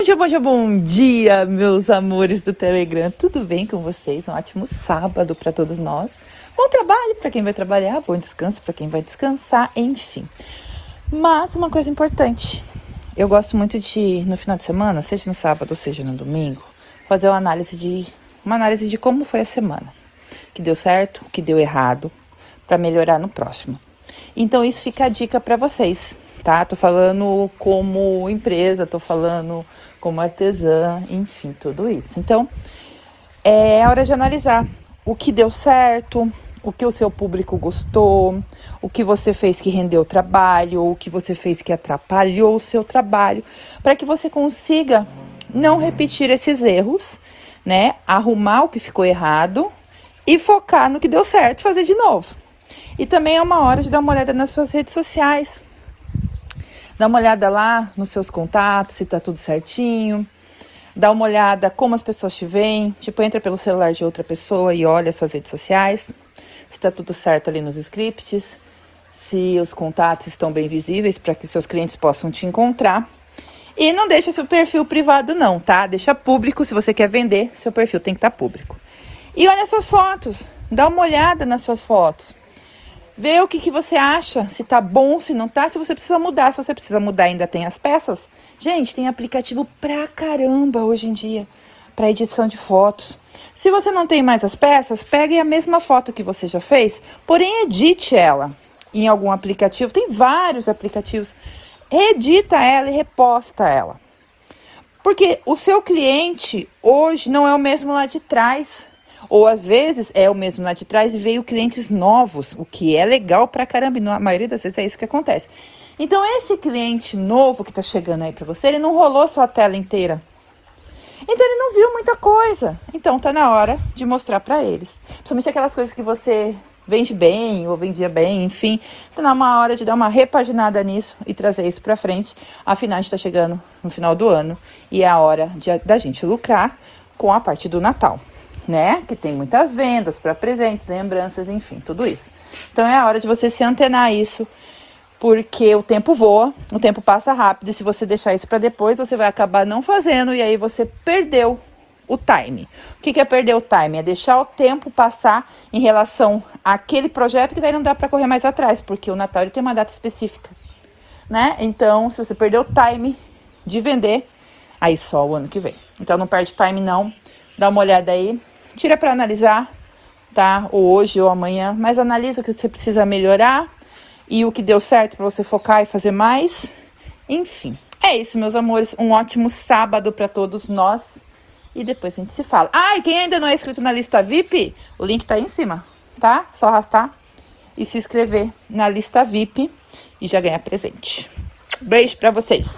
Bom dia, bom dia, bom dia, meus amores do Telegram. Tudo bem com vocês? Um ótimo sábado para todos nós. Bom trabalho para quem vai trabalhar, bom descanso para quem vai descansar, enfim. Mas uma coisa importante. Eu gosto muito de no final de semana, seja no sábado ou seja no domingo, fazer uma análise de uma análise de como foi a semana. Que deu certo, que deu errado, para melhorar no próximo. Então isso fica a dica para vocês tá? Tô falando como empresa, tô falando como artesã, enfim, tudo isso. Então, é hora de analisar o que deu certo, o que o seu público gostou, o que você fez que rendeu trabalho, o que você fez que atrapalhou o seu trabalho, para que você consiga não repetir esses erros, né? Arrumar o que ficou errado e focar no que deu certo, fazer de novo. E também é uma hora de dar uma olhada nas suas redes sociais, Dá uma olhada lá nos seus contatos, se tá tudo certinho. Dá uma olhada como as pessoas te veem. Tipo, entra pelo celular de outra pessoa e olha suas redes sociais. Se tá tudo certo ali nos scripts. Se os contatos estão bem visíveis para que seus clientes possam te encontrar. E não deixa seu perfil privado não, tá? Deixa público, se você quer vender, seu perfil tem que estar tá público. E olha suas fotos, dá uma olhada nas suas fotos. Vê o que, que você acha, se tá bom, se não tá, se você precisa mudar. Se você precisa mudar, ainda tem as peças. Gente, tem aplicativo pra caramba hoje em dia para edição de fotos. Se você não tem mais as peças, pegue a mesma foto que você já fez, porém edite ela em algum aplicativo. Tem vários aplicativos. Edita ela e reposta ela. Porque o seu cliente hoje não é o mesmo lá de trás. Ou às vezes é o mesmo lá de trás e veio clientes novos, o que é legal pra caramba. E na maioria das vezes é isso que acontece. Então, esse cliente novo que tá chegando aí pra você, ele não rolou sua tela inteira. Então, ele não viu muita coisa. Então, tá na hora de mostrar para eles. Principalmente aquelas coisas que você vende bem ou vendia bem, enfim. Tá na hora de dar uma repaginada nisso e trazer isso para frente. Afinal, a gente tá chegando no final do ano e é a hora de, da gente lucrar com a parte do Natal né? Que tem muitas vendas para presentes, lembranças, enfim, tudo isso. Então é a hora de você se antenar isso, porque o tempo voa, o tempo passa rápido e se você deixar isso para depois, você vai acabar não fazendo e aí você perdeu o time. O que, é perder o time? É deixar o tempo passar em relação àquele projeto que daí não dá para correr mais atrás, porque o Natal tem uma data específica, né? Então, se você perder o time de vender, aí só o ano que vem. Então não perde time não. Dá uma olhada aí, tira para analisar, tá? Ou hoje ou amanhã, mas analisa o que você precisa melhorar e o que deu certo para você focar e fazer mais. Enfim, é isso, meus amores. Um ótimo sábado para todos nós. E depois a gente se fala. Ah, e quem ainda não é inscrito na lista VIP, o link tá aí em cima, tá? Só arrastar e se inscrever na lista VIP e já ganhar presente. Beijo para vocês.